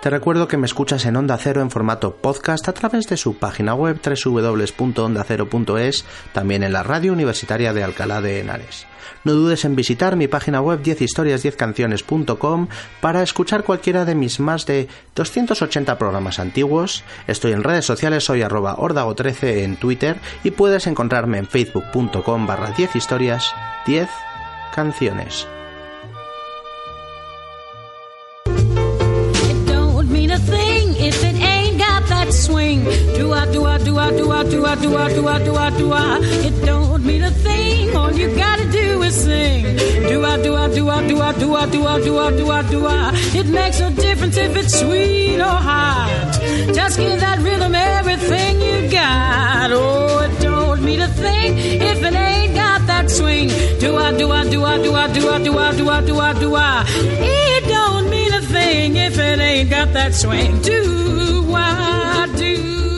Te recuerdo que me escuchas en Onda Cero en formato podcast a través de su página web www.ondacero.es, también en la radio universitaria de Alcalá de Henares. No dudes en visitar mi página web 10historias10canciones.com para escuchar cualquiera de mis más de 280 programas antiguos. Estoy en redes sociales, soy arroba ordago13 en Twitter y puedes encontrarme en facebook.com barra 10 historias 10 canciones. Do I, do I, do I, do I, do I, do I. It don't mean a thing. All you gotta do is sing. Do I, do I, do I, do I, do I, do I, do I, do I, do I. It makes no difference if it's sweet or hot. Just give that rhythm everything you got. Oh, it don't mean a thing if it ain't got that swing. Do I, do I, do I, do I, do I, do I, do I, do I, do I. It don't mean a thing if it ain't got that swing. Do I, do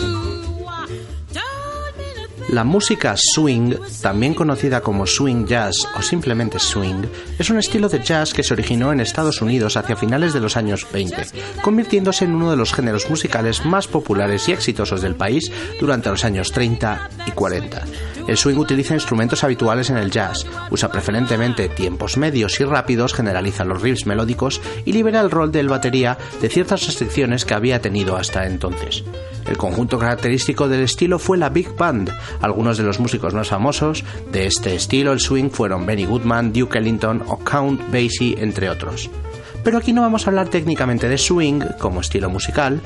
La música swing, también conocida como swing jazz o simplemente swing, es un estilo de jazz que se originó en Estados Unidos hacia finales de los años 20, convirtiéndose en uno de los géneros musicales más populares y exitosos del país durante los años 30 y 40. El swing utiliza instrumentos habituales en el jazz, usa preferentemente tiempos medios y rápidos, generaliza los riffs melódicos y libera el rol del batería de ciertas restricciones que había tenido hasta entonces. El conjunto característico del estilo fue la Big Band. Algunos de los músicos más famosos de este estilo, el swing, fueron Benny Goodman, Duke Ellington o Count Basie, entre otros. Pero aquí no vamos a hablar técnicamente de swing como estilo musical.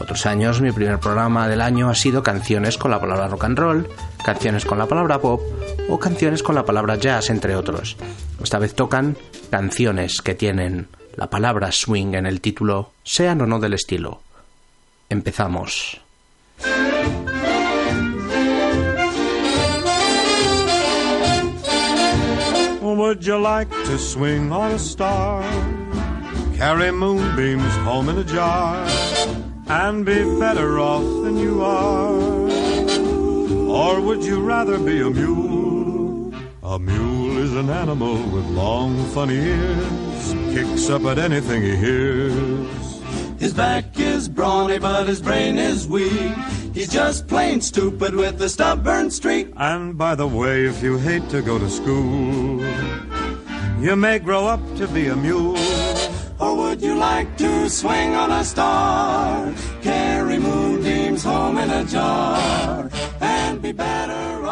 Otros años mi primer programa del año ha sido canciones con la palabra rock and roll, canciones con la palabra pop o canciones con la palabra jazz, entre otros. Esta vez tocan canciones que tienen la palabra swing en el título, sean o no del estilo. Empezamos. Would you like to swing on a star? Carry moonbeams home in a jar and be better off than you are? Or would you rather be a mule? A mule is an animal with long, funny ears, kicks up at anything he hears. His back is brawny, but his brain is weak. He's just plain stupid with a stubborn streak. And by the way, if you hate to go to school, you may grow up to be a mule. Would you like to swing on a star? Carry moonbeams home in a jar and be better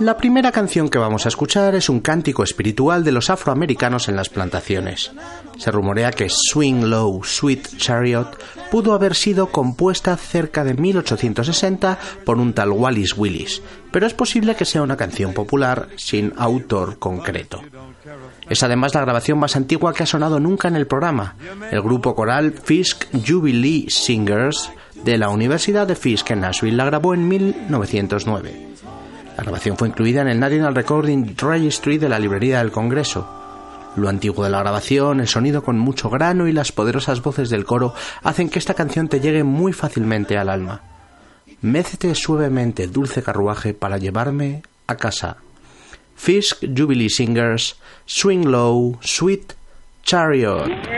La primera canción que vamos a escuchar es un cántico espiritual de los afroamericanos en las plantaciones. Se rumorea que Swing Low, Sweet Chariot pudo haber sido compuesta cerca de 1860 por un tal Wallis Willis, pero es posible que sea una canción popular sin autor concreto. Es además la grabación más antigua que ha sonado nunca en el programa. El grupo coral Fisk Jubilee Singers de la Universidad de Fisk en Nashville la grabó en 1909. La grabación fue incluida en el National Recording Registry de la Librería del Congreso. Lo antiguo de la grabación, el sonido con mucho grano y las poderosas voces del coro hacen que esta canción te llegue muy fácilmente al alma. Mécete suavemente, dulce carruaje, para llevarme a casa. Fisk Jubilee Singers, Swing Low, Sweet Chariot.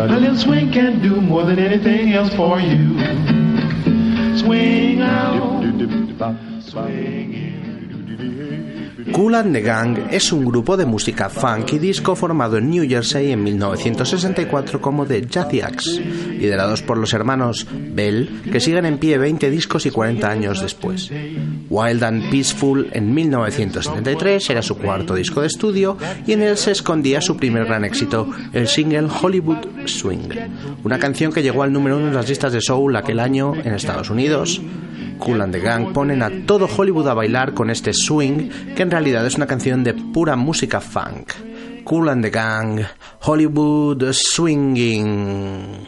A. Cool and the Gang es un grupo de música funk y disco formado en New Jersey en 1964 como The Jazziacs, liderados por los hermanos Bell, que siguen en pie 20 discos y 40 años después. Wild and Peaceful en 1973 era su cuarto disco de estudio y en él se escondía su primer gran éxito, el single Hollywood Swing, una canción que llegó al número uno en las listas de soul aquel año en Estados Unidos. Cool and the Gang ponen a todo Hollywood a bailar con este swing, que en realidad es una canción de pura música funk. Cool and the Gang, Hollywood Swinging.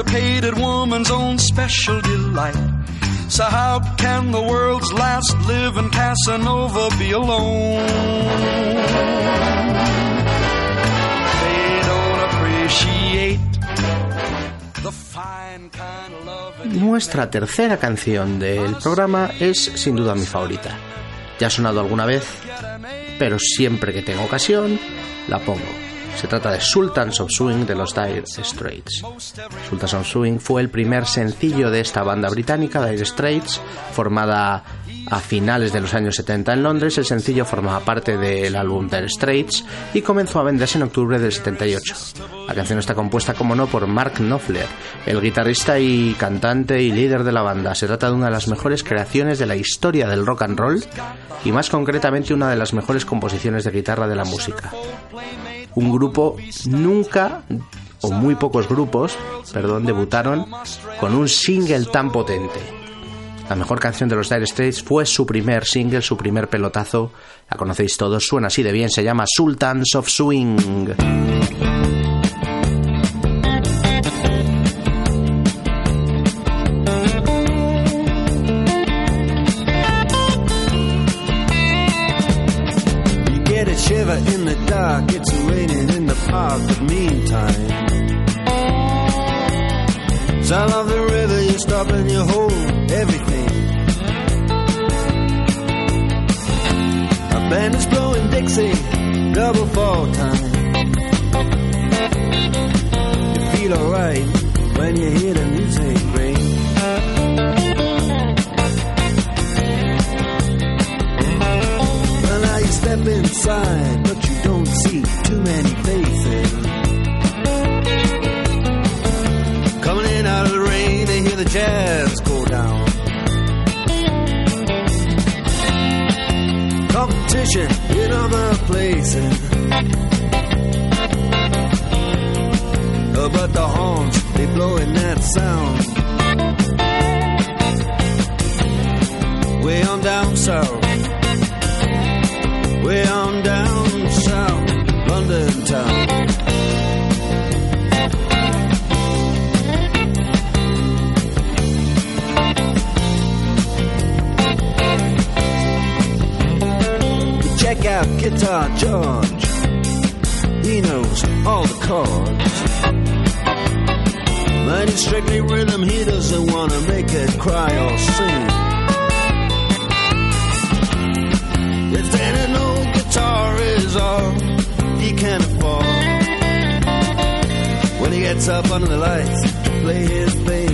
Woman's own special delight. So how can the world's last living Casanova be alone? Nuestra tercera canción del programa es sin duda mi favorita. Ya ha sonado alguna vez, pero siempre que tengo ocasión la pongo. Se trata de Sultans of Swing de los Dire Straits. Sultans of Swing fue el primer sencillo de esta banda británica, Dire Straits, formada a finales de los años 70 en Londres. El sencillo formaba parte del álbum Dire Straits y comenzó a venderse en octubre del 78. La canción está compuesta, como no, por Mark Knopfler, el guitarrista y cantante y líder de la banda. Se trata de una de las mejores creaciones de la historia del rock and roll y más concretamente una de las mejores composiciones de guitarra de la música un grupo nunca o muy pocos grupos, perdón, debutaron con un single tan potente. La mejor canción de los Dire Straits fue su primer single, su primer pelotazo. La conocéis todos, suena así de bien, se llama Sultans of Swing. Check out Guitar George. He knows all the chords. But it's strictly rhythm, he doesn't want to make it cry or sing. An old guitar is all he can afford, when he gets up under the lights play his thing.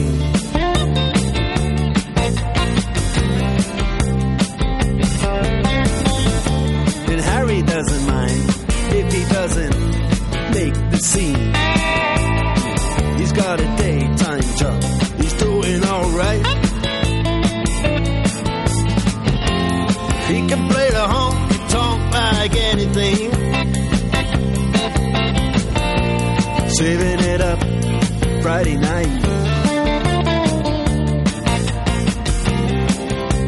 Friday night.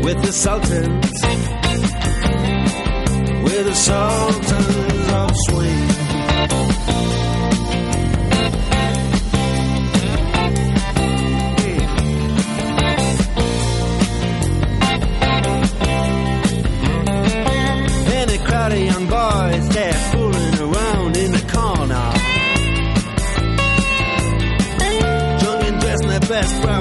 With the Sultans with the sultans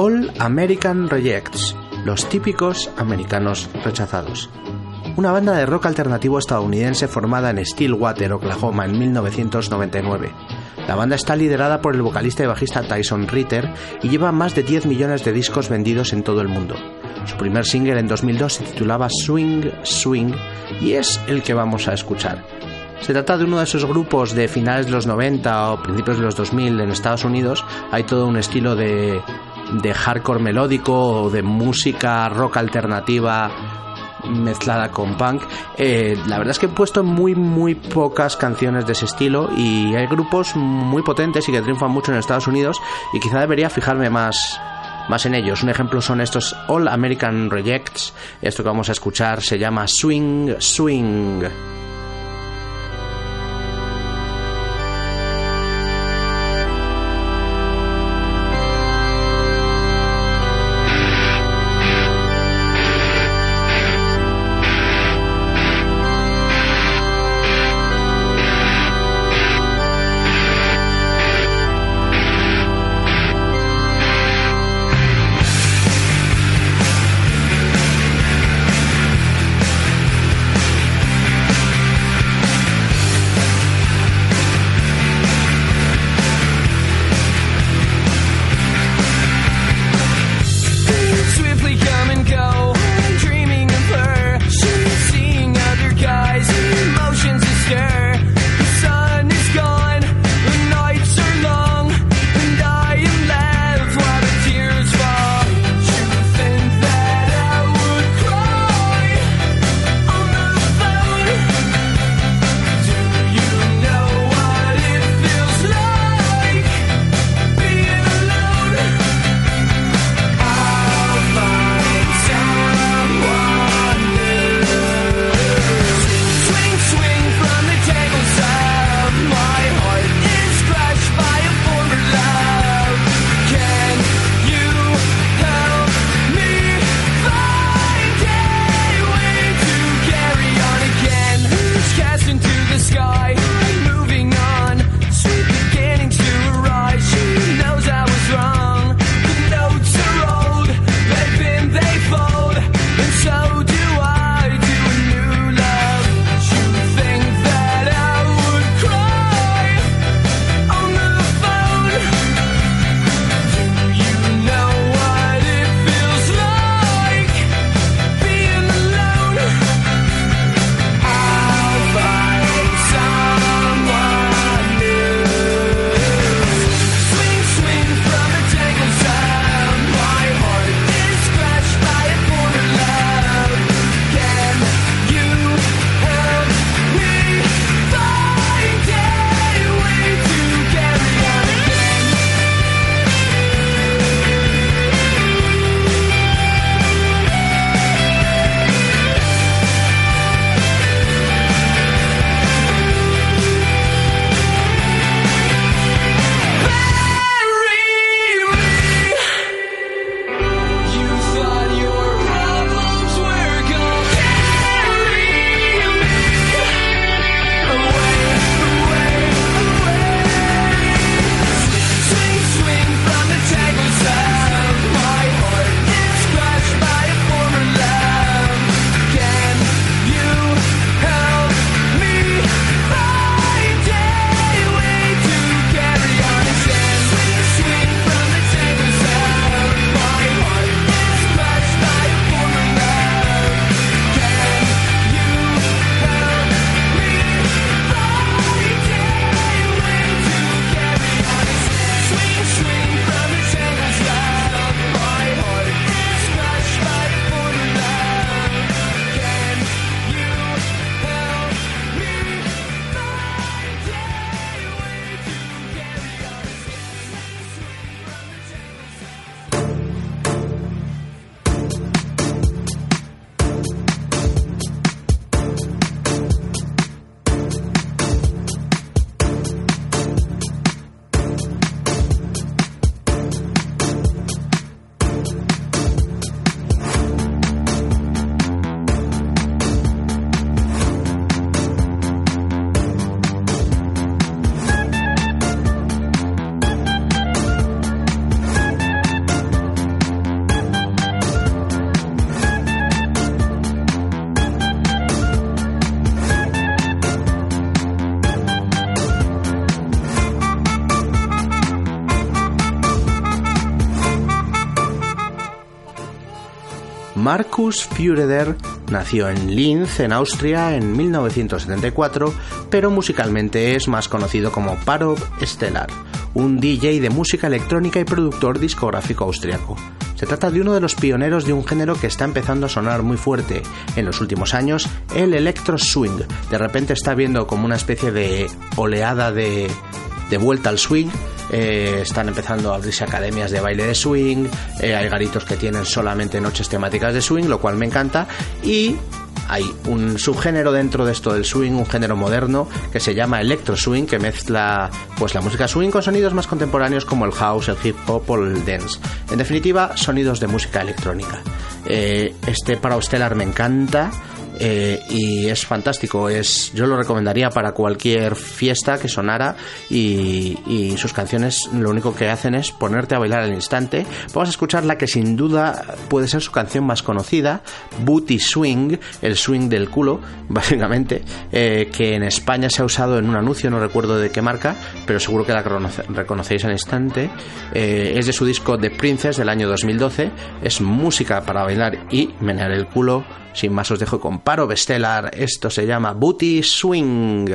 All American Rejects, los típicos americanos rechazados. Una banda de rock alternativo estadounidense formada en Stillwater, Oklahoma, en 1999. La banda está liderada por el vocalista y bajista Tyson Ritter y lleva más de 10 millones de discos vendidos en todo el mundo. Su primer single en 2002 se titulaba Swing Swing y es el que vamos a escuchar. Se trata de uno de esos grupos de finales de los 90 o principios de los 2000 en Estados Unidos. Hay todo un estilo de, de hardcore melódico o de música rock alternativa mezclada con punk. Eh, la verdad es que he puesto muy muy pocas canciones de ese estilo y hay grupos muy potentes y que triunfan mucho en Estados Unidos y quizá debería fijarme más más en ellos. Un ejemplo son estos All American Rejects. Esto que vamos a escuchar se llama Swing Swing. Swing Markus Führeder nació en Linz, en Austria, en 1974, pero musicalmente es más conocido como Parov Stellar, un DJ de música electrónica y productor discográfico austriaco. Se trata de uno de los pioneros de un género que está empezando a sonar muy fuerte en los últimos años, el electro swing. De repente está viendo como una especie de oleada de vuelta al swing eh, están empezando a abrirse academias de baile de swing, eh, hay garitos que tienen solamente noches temáticas de swing, lo cual me encanta, y hay un subgénero dentro de esto del swing, un género moderno que se llama electro swing, que mezcla pues la música swing con sonidos más contemporáneos como el house, el hip hop o el dance. En definitiva, sonidos de música electrónica. Eh, este para Stellar me encanta. Eh, y es fantástico. Es, yo lo recomendaría para cualquier fiesta que sonara y, y, sus canciones lo único que hacen es ponerte a bailar al instante. Vamos a escuchar la que sin duda puede ser su canción más conocida, Booty Swing, el swing del culo, básicamente, eh, que en España se ha usado en un anuncio, no recuerdo de qué marca, pero seguro que la reconocéis al instante. Eh, es de su disco The Princess del año 2012, es música para bailar y menear el culo sin más os dejo con Paro Bestelar. Esto se llama Booty Swing.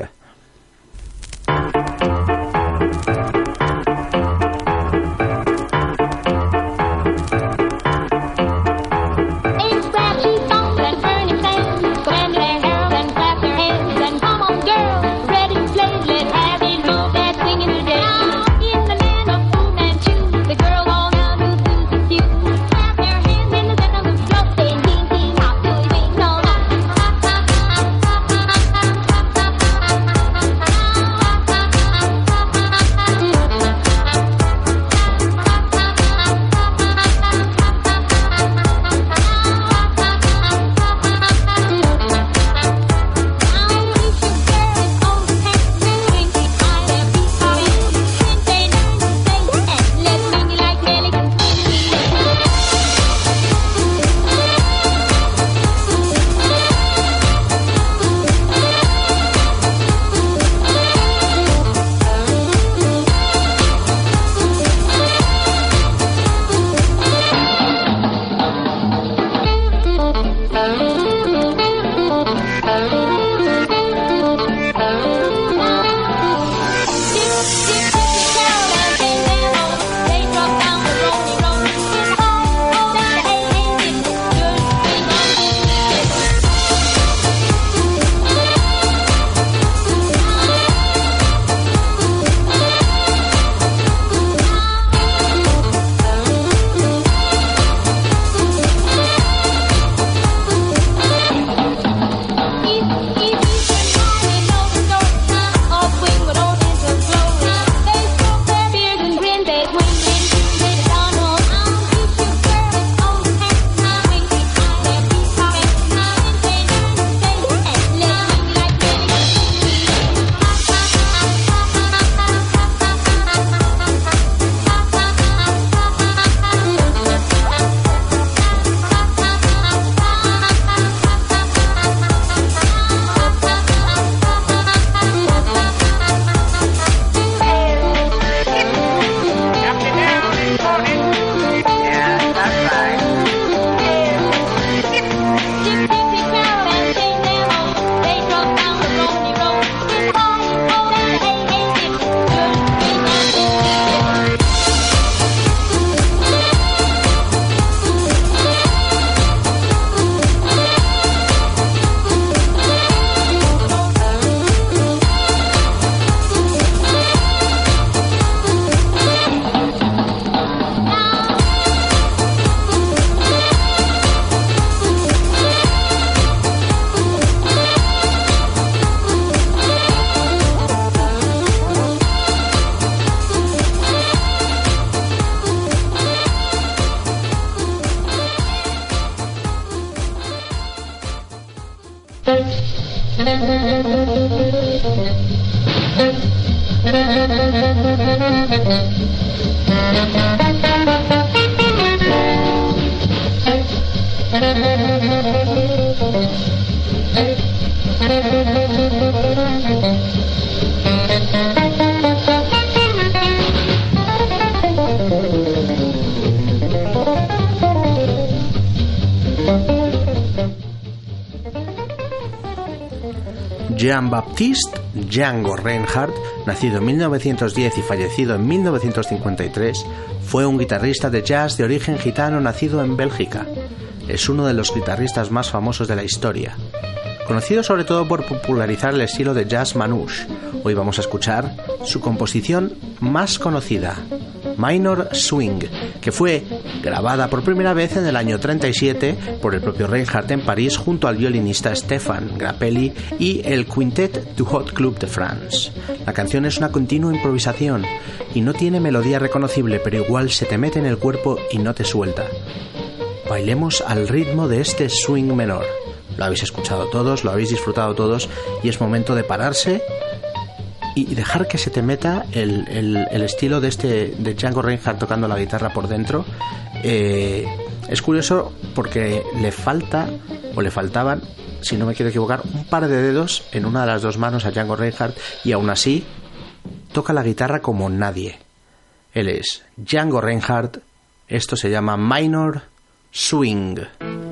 Jean-Baptiste Django Reinhardt, nacido en 1910 y fallecido en 1953, fue un guitarrista de jazz de origen gitano nacido en Bélgica. Es uno de los guitarristas más famosos de la historia. Conocido sobre todo por popularizar el estilo de jazz manouche, hoy vamos a escuchar su composición más conocida, Minor Swing, que fue grabada por primera vez en el año 37 por el propio Reinhardt en París junto al violinista Stefan Grappelli y el Quintet du Hot Club de France. La canción es una continua improvisación y no tiene melodía reconocible, pero igual se te mete en el cuerpo y no te suelta. Bailemos al ritmo de este swing menor. Lo habéis escuchado todos, lo habéis disfrutado todos y es momento de pararse y dejar que se te meta el, estilo de este de Django Reinhardt tocando la guitarra por dentro. Eh, es curioso porque le falta o le faltaban, si no me quiero equivocar, un par de dedos en una de las dos manos a Django Reinhardt y aún así toca la guitarra como nadie. Él es Django Reinhardt. Esto se llama Minor Swing.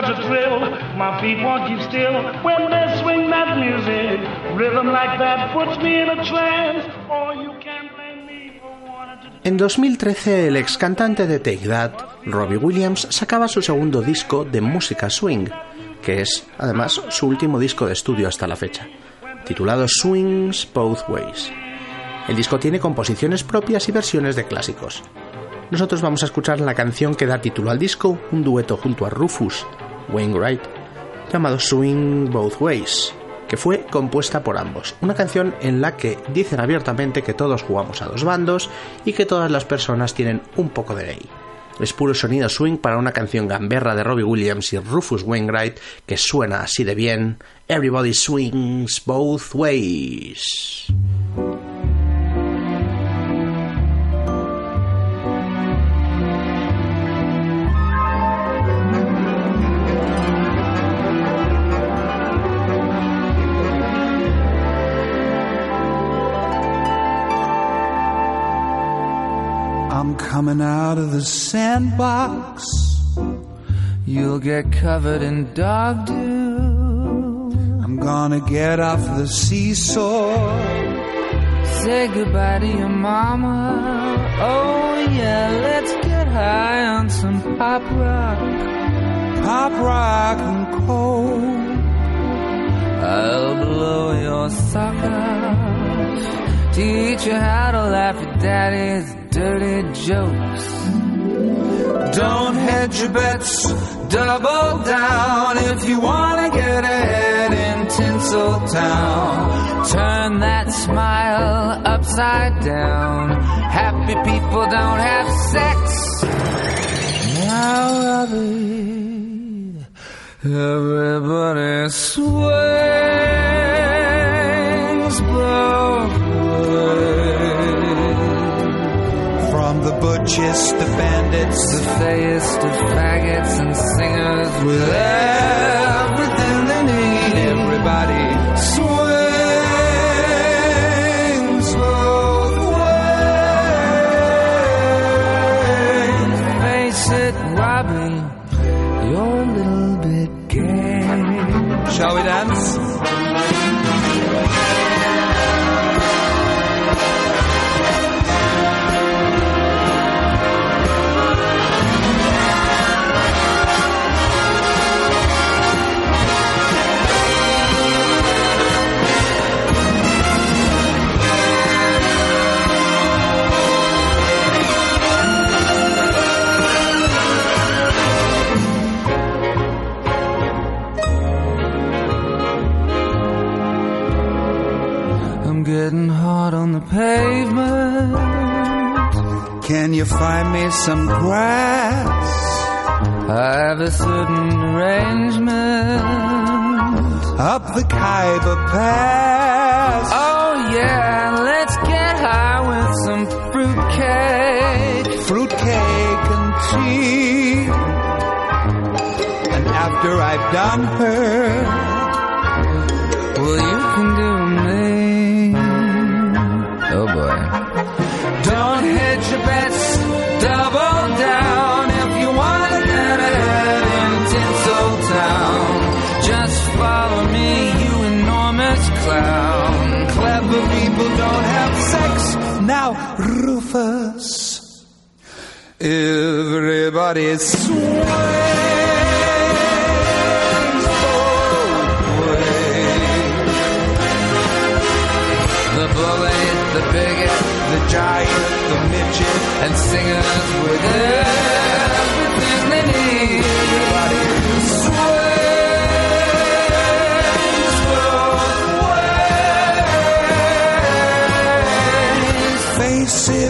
In En 2013, el ex cantante de Take That, Robbie Williams, sacaba su segundo disco de música swing, que es, además, su último disco de estudio hasta la fecha, titulado Swings Both Ways. El disco tiene composiciones propias y versiones de clásicos. Nosotros vamos a escuchar la canción que da título al disco, un dueto junto a Rufus Wainwright, llamado Swing Both Ways, que fue compuesta por ambos. Una canción en la que dicen abiertamente que todos jugamos a dos bandos y que todas las personas tienen un poco de ley. Es puro sonido swing para una canción gamberra de Robbie Williams y Rufus Wainwright que suena así de bien. Everybody swings both ways. Coming out of the sandbox. You'll get covered in dog dew. I'm gonna get off the seesaw. Say goodbye to your mama. Oh yeah, let's get high on some pop rock. Pop rock and coke. I'll blow your sock. Teach you how to laugh at daddy's dirty jokes. Don't hedge your bets, double down if you wanna get ahead in Tinseltown. Turn that smile upside down. Happy people don't have sex. Now, Robbie, everybody swings the butchest of bandits, the fayest of faggots and singers with Getting hot on the pavement. Can you find me some grass? I have a certain arrangement up the Khyber Pass. Oh yeah, let's get high with some fruitcake, fruitcake and tea. And after I've done her, will you Rufus, everybody swings both ways. The bully, the bigot, the giant, the midget, and singers with everything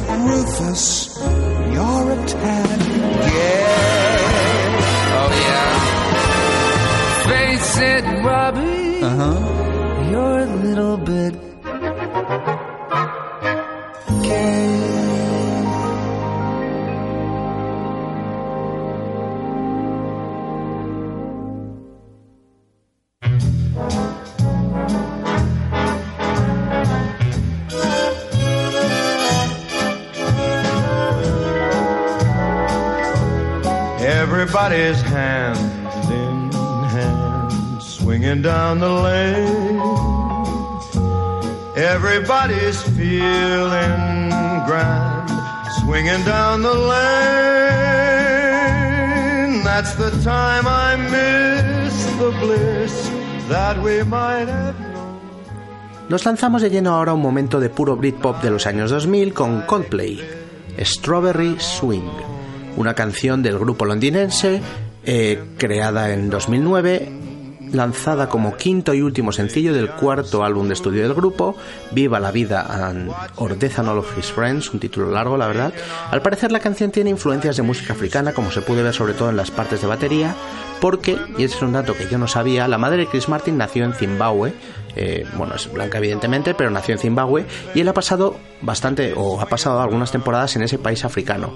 It, Rufus, you're a tad gay. Oh yeah. Face it, Robbie. Uh huh. You're a little bit swinging down the lane. Everybody's feeling grand, swinging down the lane. That's the time I miss the bliss that we might have. Nos lanzamos de lleno ahora a un momento de puro Britpop de los años 2000 con Coldplay, Strawberry Swing, una canción del grupo londinense eh, creada en 2009 lanzada como quinto y último sencillo del cuarto álbum de estudio del grupo, Viva la vida and or and All of His Friends, un título largo la verdad. Al parecer la canción tiene influencias de música africana, como se puede ver sobre todo en las partes de batería, porque, y ese es un dato que yo no sabía, la madre de Chris Martin nació en Zimbabue, eh, bueno, es blanca evidentemente, pero nació en Zimbabue, y él ha pasado bastante, o ha pasado algunas temporadas en ese país africano.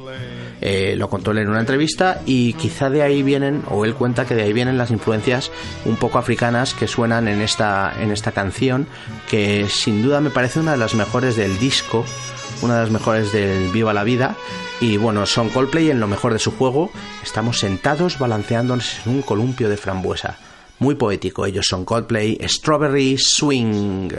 Eh, lo contó él en una entrevista y quizá de ahí vienen, o él cuenta que de ahí vienen las influencias un poco africanas que suenan en esta, en esta canción, que sin duda me parece una de las mejores del disco, una de las mejores del Viva la Vida. Y bueno, son Coldplay en lo mejor de su juego. Estamos sentados balanceándonos en un columpio de frambuesa. Muy poético, ellos son Coldplay Strawberry Swing.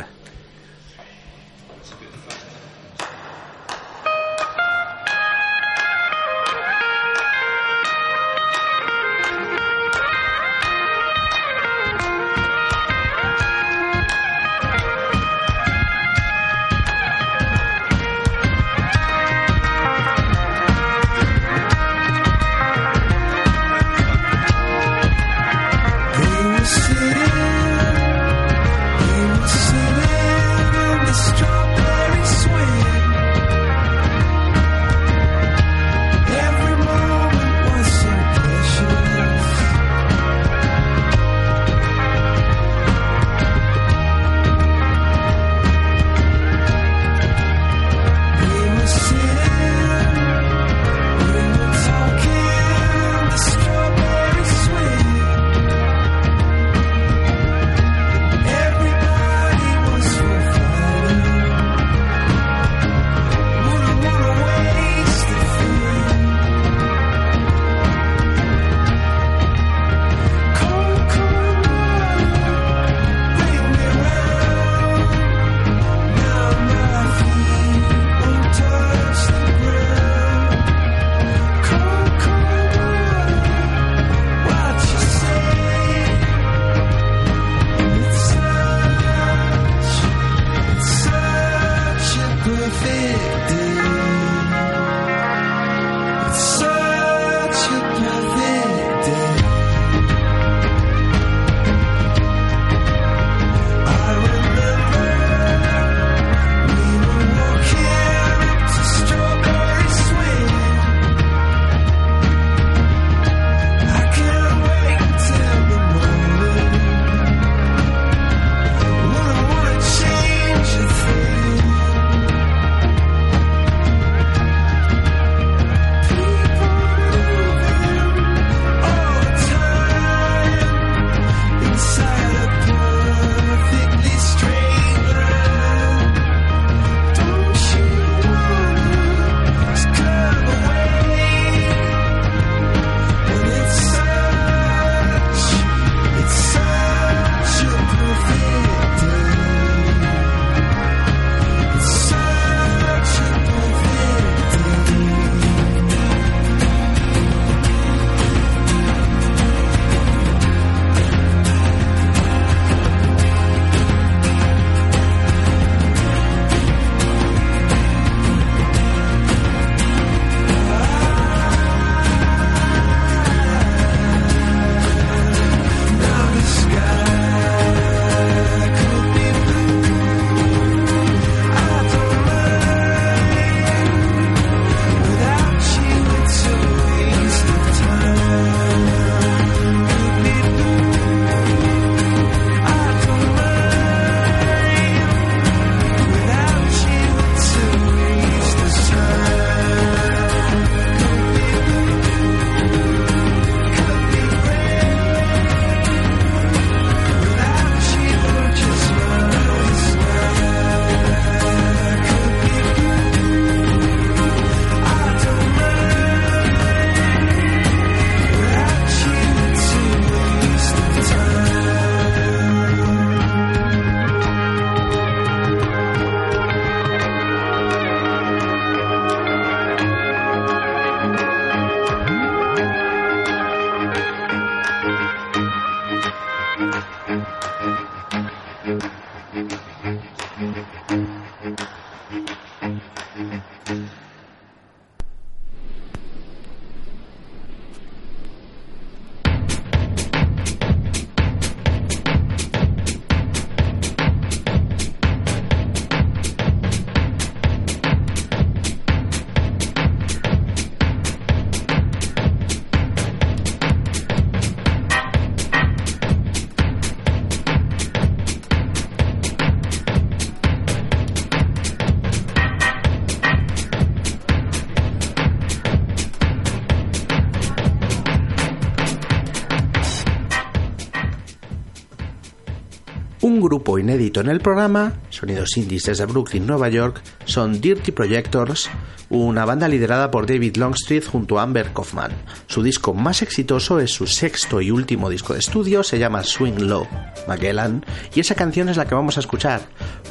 Inédito en el programa, sonidos indies desde Brooklyn, Nueva York, son Dirty Projectors, una banda liderada por David Longstreet junto a Amber Kaufman. Su disco más exitoso es su sexto y último disco de estudio, se llama Swing Low, Magellan, y esa canción es la que vamos a escuchar.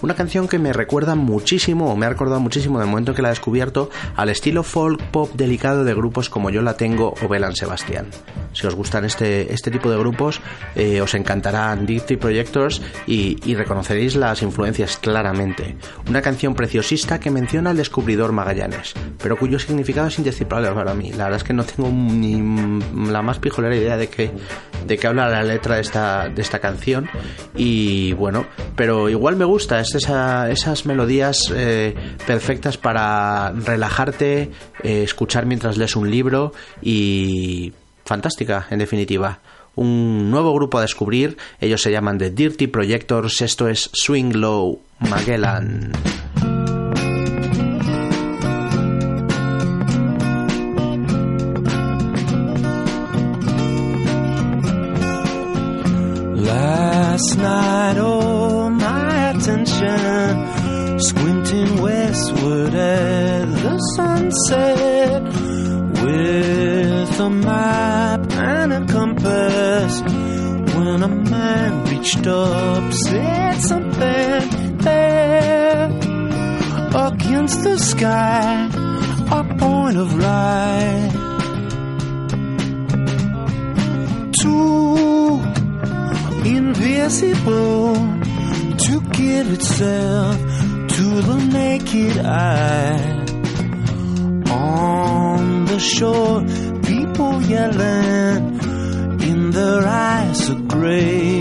Una canción que me recuerda muchísimo, o me ha recordado muchísimo del momento en que la he descubierto, al estilo folk pop delicado de grupos como Yo la Tengo o Belan Sebastián. Si os gustan este, este tipo de grupos, eh, os encantarán Dirty Projectors y, y reconoceréis las influencias claramente. Una canción preciosista que menciona al descubridor Magallanes, pero cuyo significado es indescifrable para mí. La verdad es que no tengo ni la más pijolera idea de qué de qué habla la letra de esta, de esta canción. Y bueno, pero igual me gusta, es esa, esas melodías eh, perfectas para relajarte, eh, escuchar mientras lees un libro y fantástica, en definitiva un nuevo grupo a descubrir. Ellos se llaman The Dirty Projectors. Esto es Swing Low Magellan. Last night, oh, my attention squinting westward at the sunset reached up, said something there against the sky, a point of light. Too invisible to give itself to the naked eye. On the shore, people yelling in their eyes, a great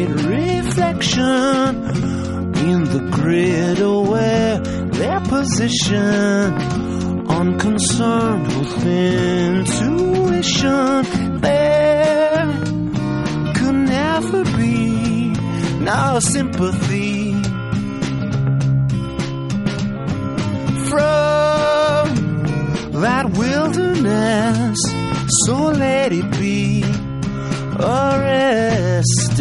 in the grid aware their position, unconcerned with intuition. There could never be no sympathy from that wilderness. So let it be arrested.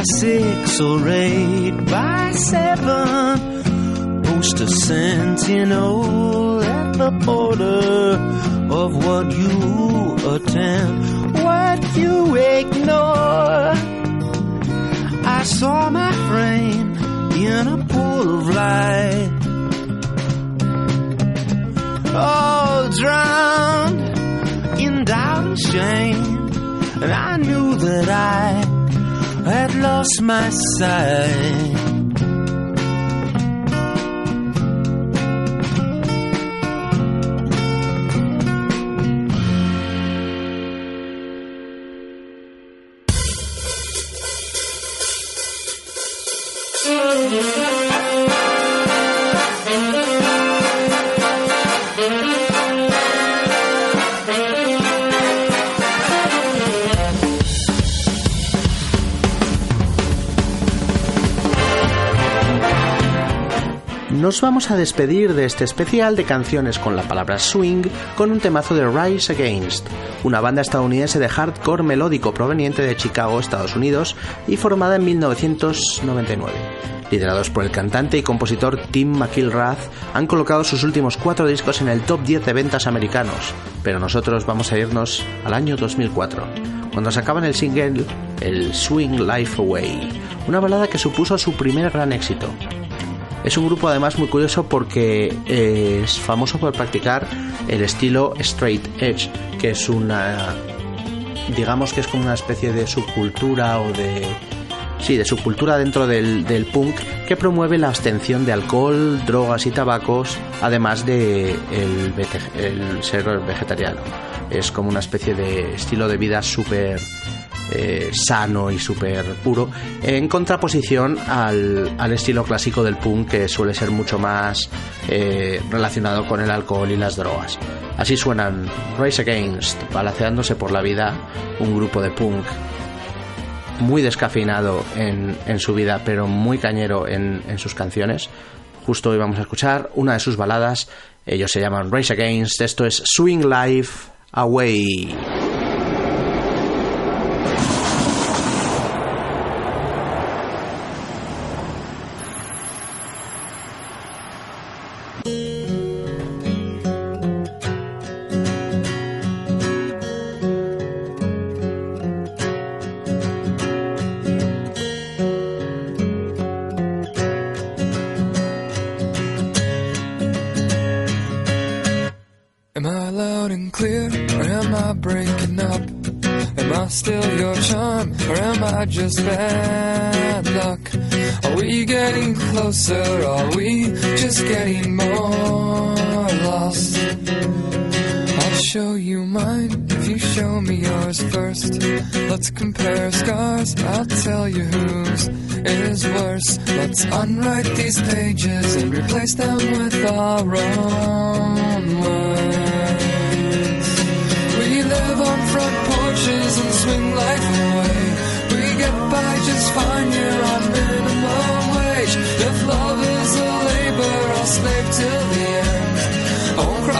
By six or eight by seven. Post a sentinel at the border of what you attend, what you ignore. I saw my frame in a pool of light. Oh, drowned in doubt and shame. And I knew that I had lost my sight. Nos vamos a despedir de este especial de canciones con la palabra swing con un temazo de Rise Against, una banda estadounidense de hardcore melódico proveniente de Chicago, Estados Unidos y formada en 1999. Liderados por el cantante y compositor Tim McIlrath, han colocado sus últimos cuatro discos en el top 10 de ventas americanos, pero nosotros vamos a irnos al año 2004, cuando sacaban el single El Swing Life Away, una balada que supuso su primer gran éxito. Es un grupo además muy curioso porque es famoso por practicar el estilo straight edge, que es una digamos que es como una especie de subcultura o de sí, de subcultura dentro del, del, punk que promueve la abstención de alcohol, drogas y tabacos, además de el, el ser vegetariano. Es como una especie de estilo de vida súper eh, sano y súper puro, en contraposición al, al, estilo clásico del punk que suele ser mucho más eh, relacionado con el alcohol y las drogas. Así suenan Rise Against, balanceándose por la vida, un grupo de punk muy descafeinado en, en su vida, pero muy cañero en, en sus canciones. Justo hoy vamos a escuchar una de sus baladas. Ellos se llaman Rise Against. Esto es Swing Life Away.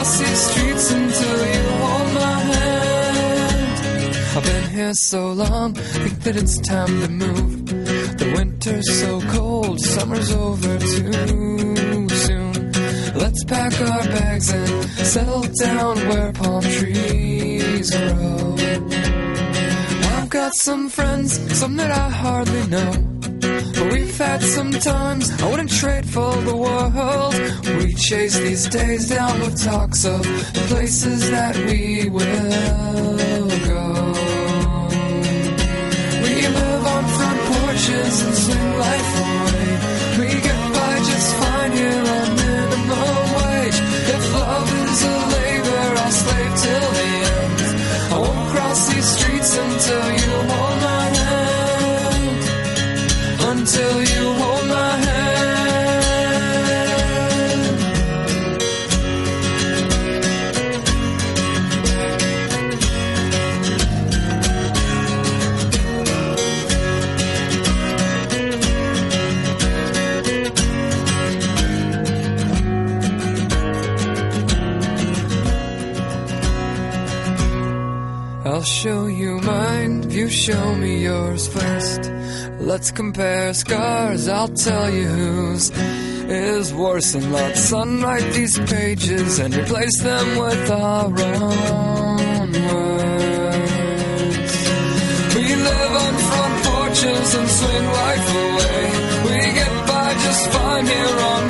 These streets until you hold my hand. I've been here so long, think that it's time to move. The winter's so cold, summer's over too soon. Let's pack our bags and settle down where palm trees grow. I've got some friends, some that I hardly know. But we've had some times I wouldn't trade for the world. We chase these days down with talks of the places that we will go. We live on front porches and swing life away. We get by just fine here on minimum wage. If love is a labor, I'll slave till the end. I won't cross these streets until you hold Until you hold my hand. I'll show you mine if you show me yours first. Let's compare scars, I'll tell you whose is worse. And let's unwrite these pages and replace them with our own words. We live on front porches and swing life away. We get by just fine here on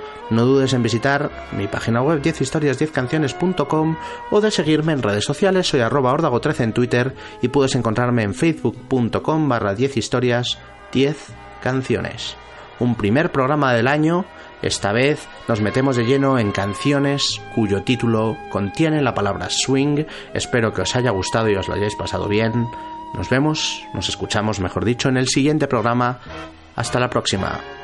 No dudes en visitar mi página web 10historias10canciones.com o de seguirme en redes sociales. Soy arroba ordago13 en Twitter y puedes encontrarme en facebook.com barra 10 historias 10 canciones. Un primer programa del año. Esta vez nos metemos de lleno en canciones cuyo título contiene la palabra swing. Espero que os haya gustado y os lo hayáis pasado bien. Nos vemos, nos escuchamos, mejor dicho, en el siguiente programa. Hasta la próxima.